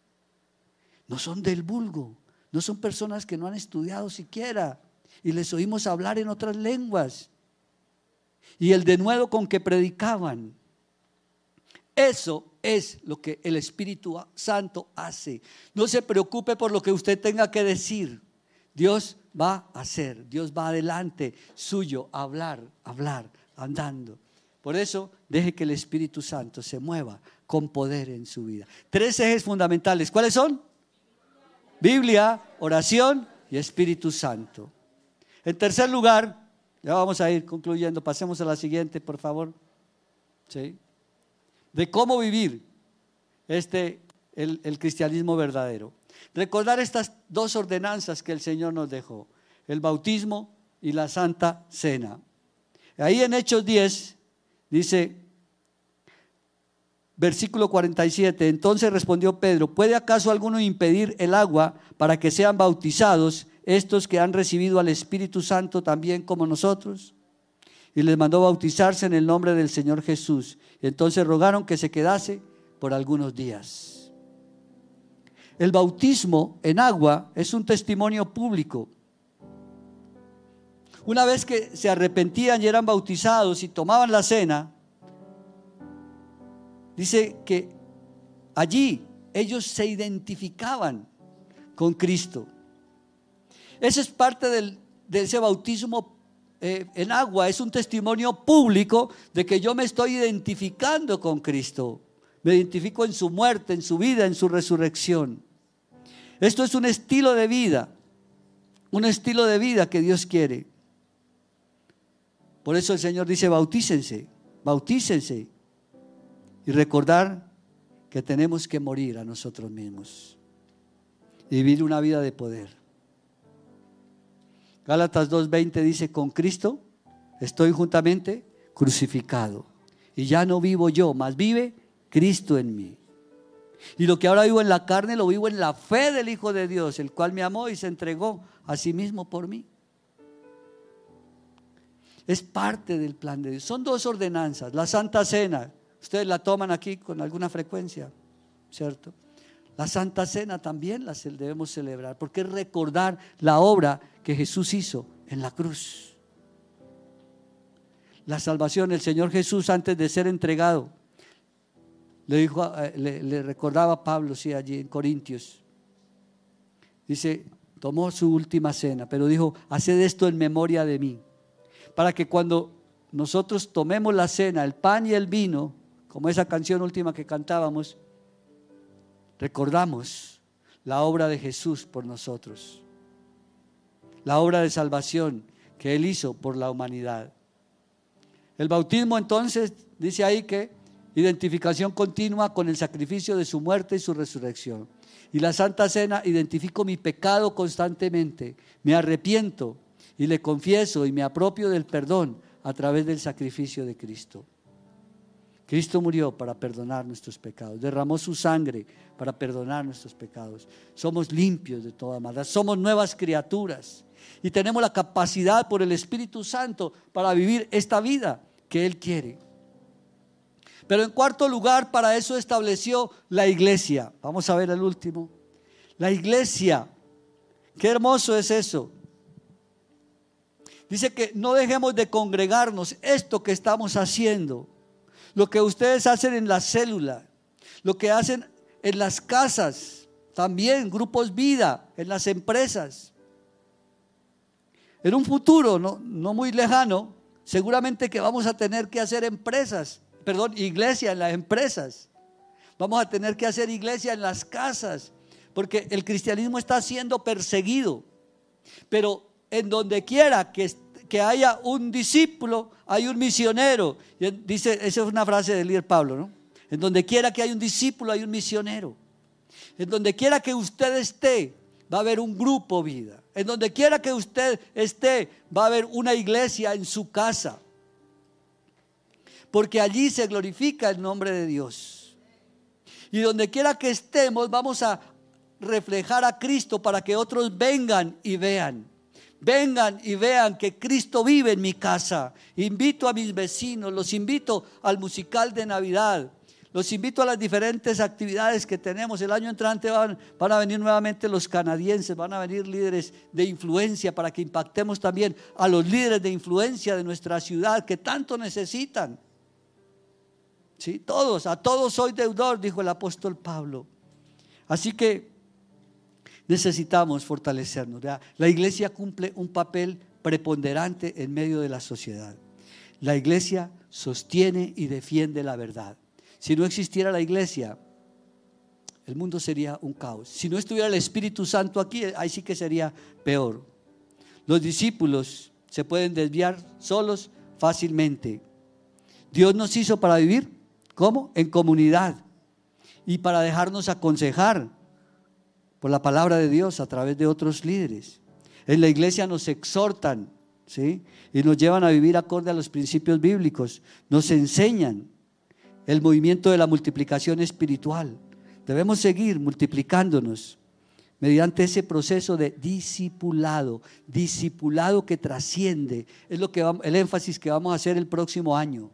No son del vulgo, no son personas que no han estudiado siquiera y les oímos hablar en otras lenguas. Y el denuedo con que predicaban. Eso es lo que el Espíritu Santo hace. No se preocupe por lo que usted tenga que decir. Dios va a hacer, Dios va adelante, suyo, hablar, hablar, andando. Por eso, deje que el Espíritu Santo se mueva con poder en su vida. Tres ejes fundamentales. ¿Cuáles son? Biblia, oración y Espíritu Santo. En tercer lugar, ya vamos a ir concluyendo, pasemos a la siguiente, por favor. ¿Sí? De cómo vivir este, el, el cristianismo verdadero. Recordar estas dos ordenanzas que el Señor nos dejó, el bautismo y la santa cena. Ahí en Hechos 10 dice, versículo 47, entonces respondió Pedro, ¿puede acaso alguno impedir el agua para que sean bautizados estos que han recibido al Espíritu Santo también como nosotros? Y les mandó bautizarse en el nombre del Señor Jesús. Entonces rogaron que se quedase por algunos días. El bautismo en agua es un testimonio público. Una vez que se arrepentían y eran bautizados y tomaban la cena, dice que allí ellos se identificaban con Cristo. Ese es parte de ese bautismo eh, en agua, es un testimonio público de que yo me estoy identificando con Cristo. Me identifico en su muerte, en su vida, en su resurrección. Esto es un estilo de vida, un estilo de vida que Dios quiere. Por eso el Señor dice, bautícense, bautícense. Y recordar que tenemos que morir a nosotros mismos y vivir una vida de poder. Gálatas 2.20 dice, con Cristo estoy juntamente crucificado. Y ya no vivo yo, más vive Cristo en mí. Y lo que ahora vivo en la carne, lo vivo en la fe del Hijo de Dios, el cual me amó y se entregó a sí mismo por mí. Es parte del plan de Dios. Son dos ordenanzas. La Santa Cena, ustedes la toman aquí con alguna frecuencia, ¿cierto? La Santa Cena también la debemos celebrar, porque es recordar la obra que Jesús hizo en la cruz. La salvación, el Señor Jesús antes de ser entregado, le, dijo, eh, le, recordaba a Pablo, sí, allí en Corintios. Dice, tomó su última cena, pero dijo, haced esto en memoria de mí, para que cuando nosotros tomemos la cena, el pan y el vino, como esa canción última que cantábamos, recordamos la obra de Jesús por nosotros, la obra de salvación que Él hizo por la humanidad. El bautismo entonces dice ahí que identificación continua con el sacrificio de su muerte y su resurrección. Y la Santa Cena identifico mi pecado constantemente, me arrepiento y le confieso y me apropio del perdón a través del sacrificio de Cristo. Cristo murió para perdonar nuestros pecados, derramó su sangre para perdonar nuestros pecados. Somos limpios de toda maldad, somos nuevas criaturas y tenemos la capacidad por el Espíritu Santo para vivir esta vida que Él quiere. Pero en cuarto lugar, para eso estableció la iglesia. Vamos a ver el último. La iglesia. Qué hermoso es eso. Dice que no dejemos de congregarnos esto que estamos haciendo lo que ustedes hacen en la célula, lo que hacen en las casas, también grupos vida, en las empresas. En un futuro no, no muy lejano, seguramente que vamos a tener que hacer empresas, perdón, iglesia en las empresas. Vamos a tener que hacer iglesia en las casas, porque el cristianismo está siendo perseguido. Pero en donde quiera que que haya un discípulo, hay un misionero. Dice, esa es una frase del líder Pablo, ¿no? En donde quiera que haya un discípulo, hay un misionero. En donde quiera que usted esté, va a haber un grupo vida. En donde quiera que usted esté, va a haber una iglesia en su casa. Porque allí se glorifica el nombre de Dios. Y donde quiera que estemos, vamos a reflejar a Cristo para que otros vengan y vean. Vengan y vean que Cristo vive en mi casa. Invito a mis vecinos, los invito al musical de Navidad. Los invito a las diferentes actividades que tenemos. El año entrante van, van, a venir nuevamente los canadienses, van a venir líderes de influencia para que impactemos también a los líderes de influencia de nuestra ciudad que tanto necesitan. ¿Sí? Todos, a todos soy deudor, dijo el apóstol Pablo. Así que necesitamos fortalecernos. La iglesia cumple un papel preponderante en medio de la sociedad. La iglesia sostiene y defiende la verdad. Si no existiera la iglesia, el mundo sería un caos. Si no estuviera el Espíritu Santo aquí, ahí sí que sería peor. Los discípulos se pueden desviar solos fácilmente. Dios nos hizo para vivir, ¿cómo? En comunidad. y para dejarnos aconsejar por la palabra de Dios a través de otros líderes. En la iglesia nos exhortan, ¿sí? Y nos llevan a vivir acorde a los principios bíblicos. Nos enseñan el movimiento de la multiplicación espiritual. Debemos seguir multiplicándonos mediante ese proceso de discipulado, discipulado que trasciende, es lo que el énfasis que vamos a hacer el próximo año.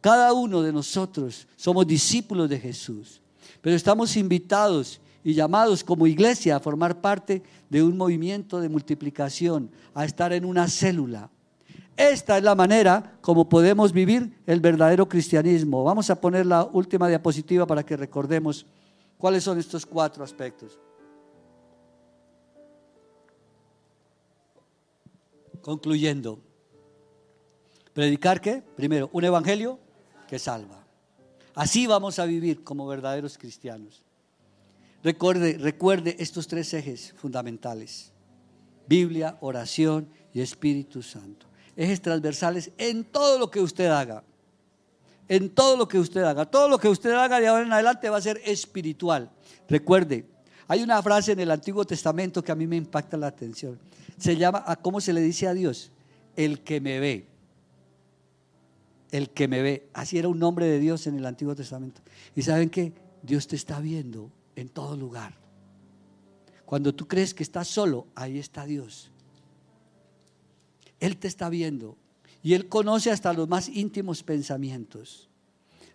Cada uno de nosotros somos discípulos de Jesús, pero estamos invitados y llamados como iglesia a formar parte de un movimiento de multiplicación, a estar en una célula. Esta es la manera como podemos vivir el verdadero cristianismo. Vamos a poner la última diapositiva para que recordemos cuáles son estos cuatro aspectos. Concluyendo, predicar qué? Primero, un evangelio que salva. Así vamos a vivir como verdaderos cristianos. Recuerde, recuerde estos tres ejes fundamentales. Biblia, oración y Espíritu Santo. Ejes transversales en todo lo que usted haga. En todo lo que usted haga. Todo lo que usted haga de ahora en adelante va a ser espiritual. Recuerde, hay una frase en el Antiguo Testamento que a mí me impacta la atención. Se llama, ¿a cómo se le dice a Dios? El que me ve. El que me ve. Así era un nombre de Dios en el Antiguo Testamento. Y saben que Dios te está viendo en todo lugar. Cuando tú crees que estás solo, ahí está Dios. Él te está viendo y Él conoce hasta los más íntimos pensamientos.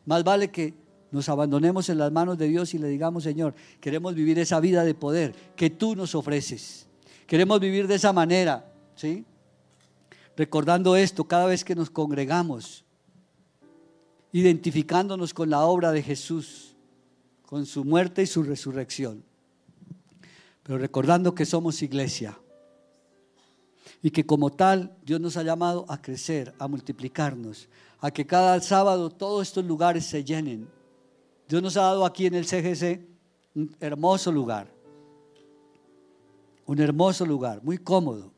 Más vale que nos abandonemos en las manos de Dios y le digamos, Señor, queremos vivir esa vida de poder que tú nos ofreces. Queremos vivir de esa manera, ¿sí? Recordando esto cada vez que nos congregamos, identificándonos con la obra de Jesús con su muerte y su resurrección. Pero recordando que somos iglesia y que como tal Dios nos ha llamado a crecer, a multiplicarnos, a que cada sábado todos estos lugares se llenen. Dios nos ha dado aquí en el CGC un hermoso lugar, un hermoso lugar, muy cómodo,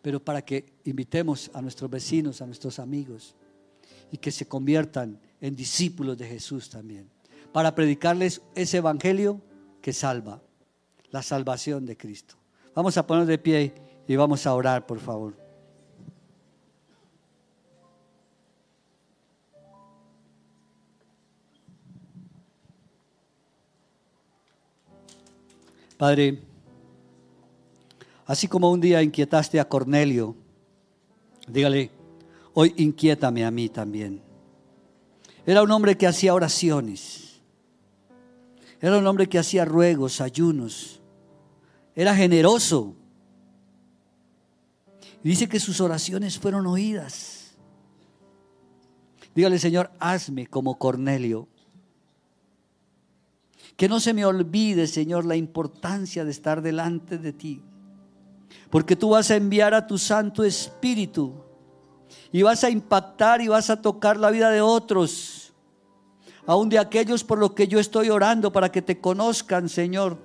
pero para que invitemos a nuestros vecinos, a nuestros amigos y que se conviertan en discípulos de Jesús también para predicarles ese evangelio que salva, la salvación de Cristo. Vamos a poner de pie y vamos a orar, por favor. Padre, así como un día inquietaste a Cornelio, dígale, hoy inquiétame a mí también. Era un hombre que hacía oraciones era un hombre que hacía ruegos, ayunos. Era generoso. dice que sus oraciones fueron oídas. Dígale, Señor, hazme como Cornelio. Que no se me olvide, Señor, la importancia de estar delante de ti. Porque tú vas a enviar a tu Santo Espíritu y vas a impactar y vas a tocar la vida de otros aún de aquellos por los que yo estoy orando para que te conozcan, Señor.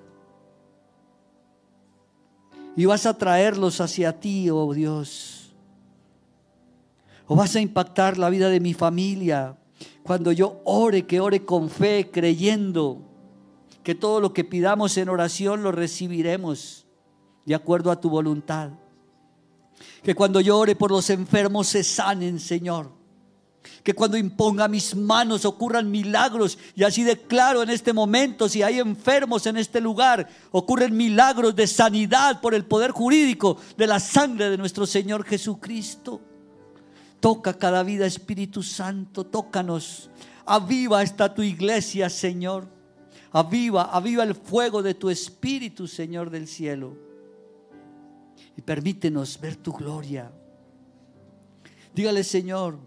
Y vas a traerlos hacia ti, oh Dios. O vas a impactar la vida de mi familia. Cuando yo ore, que ore con fe, creyendo que todo lo que pidamos en oración lo recibiremos de acuerdo a tu voluntad. Que cuando yo ore por los enfermos se sanen, Señor que cuando imponga mis manos ocurran milagros. Y así declaro en este momento, si hay enfermos en este lugar, ocurren milagros de sanidad por el poder jurídico de la sangre de nuestro Señor Jesucristo. Toca cada vida, Espíritu Santo, tócanos. Aviva esta tu iglesia, Señor. Aviva, aviva el fuego de tu Espíritu, Señor del cielo. Y permítenos ver tu gloria. Dígale, Señor,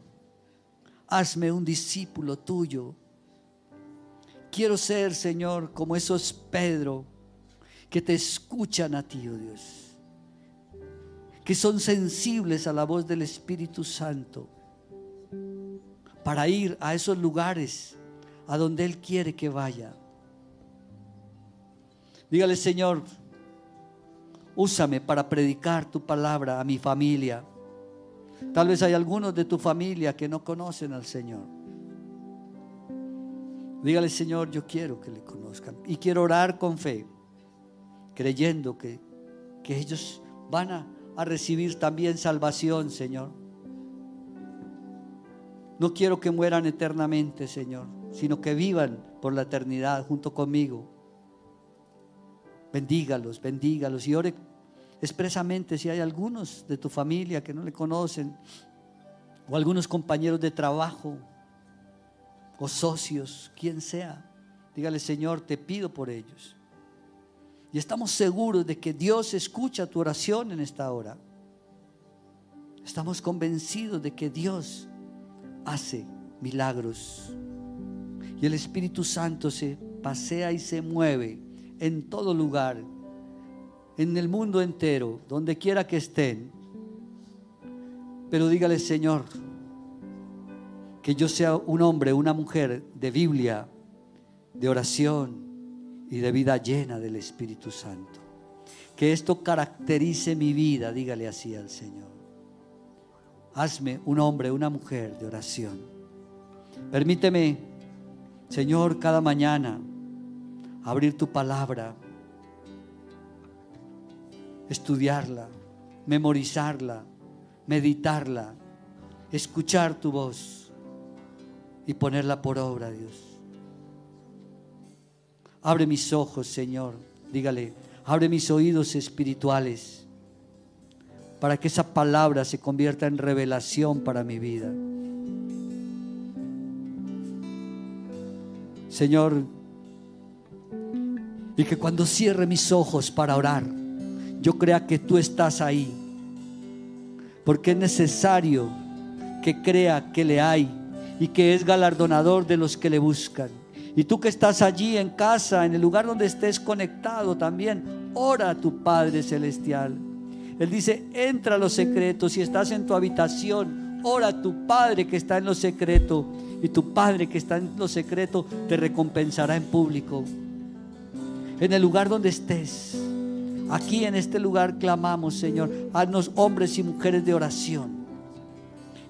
hazme un discípulo tuyo. Quiero ser, Señor, como esos Pedro que te escuchan a ti, oh Dios, que son sensibles a la voz del Espíritu Santo para ir a esos lugares a donde Él quiere que vaya. Dígale, Señor, úsame para predicar tu palabra a mi familia Tal vez hay algunos de tu familia que no conocen al Señor. Dígale, Señor, yo quiero que le conozcan. Y quiero orar con fe, creyendo que, que ellos van a, a recibir también salvación, Señor. No quiero que mueran eternamente, Señor, sino que vivan por la eternidad junto conmigo. Bendígalos, bendígalos. Y ore expresamente si hay algunos de tu familia que no le conocen, o algunos compañeros de trabajo, o socios, quien sea. Dígale, Señor, te pido por ellos. Y estamos seguros de que Dios escucha tu oración en esta hora. Estamos convencidos de que Dios hace milagros. Y el Espíritu Santo se pasea y se mueve en todo lugar, en el mundo entero, donde quiera que estén. Pero dígale, Señor, que yo sea un hombre, una mujer de Biblia, de oración y de vida llena del Espíritu Santo. Que esto caracterice mi vida, dígale así al Señor. Hazme un hombre, una mujer de oración. Permíteme, Señor, cada mañana abrir tu palabra, estudiarla, memorizarla, meditarla, escuchar tu voz y ponerla por obra, Dios. Abre mis ojos, Señor. Dígale, abre mis oídos espirituales para que esa palabra se convierta en revelación para mi vida. Señor, y que cuando cierre mis ojos para orar, yo crea que tú estás ahí. Porque es necesario que crea que le hay y que es galardonador de los que le buscan. Y tú que estás allí en casa, en el lugar donde estés conectado también, ora a tu Padre Celestial. Él dice, entra a los secretos. Si estás en tu habitación, ora a tu Padre que está en los secretos. Y tu Padre que está en los secretos te recompensará en público. En el lugar donde estés. Aquí en este lugar clamamos, Señor, haznos hombres y mujeres de oración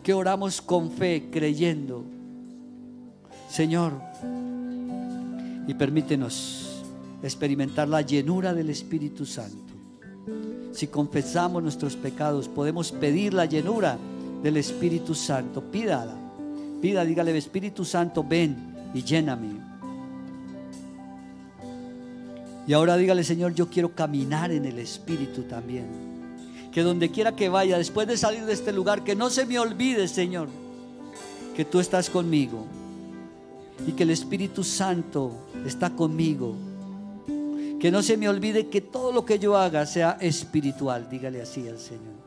que oramos con fe, creyendo. Señor, y permítenos experimentar la llenura del Espíritu Santo. Si confesamos nuestros pecados, podemos pedir la llenura del Espíritu Santo. Pídala. Pida, dígale, Espíritu Santo, ven y lléname. Y ahora dígale, Señor, yo quiero caminar en el Espíritu también que donde quiera que vaya, después de salir de este lugar, que no se me olvide, Señor, que tú estás conmigo y que el Espíritu Santo está conmigo. Que no se me olvide que todo lo que yo haga sea espiritual, dígale así al Señor.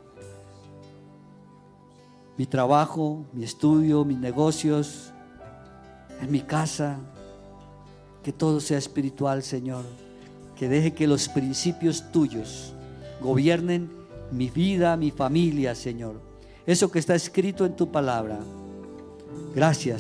Mi trabajo, mi estudio, mis negocios, en mi casa, que todo sea espiritual, Señor. Que deje que los principios tuyos gobiernen mi vida, mi familia, Señor. Eso que está escrito en tu palabra. Gracias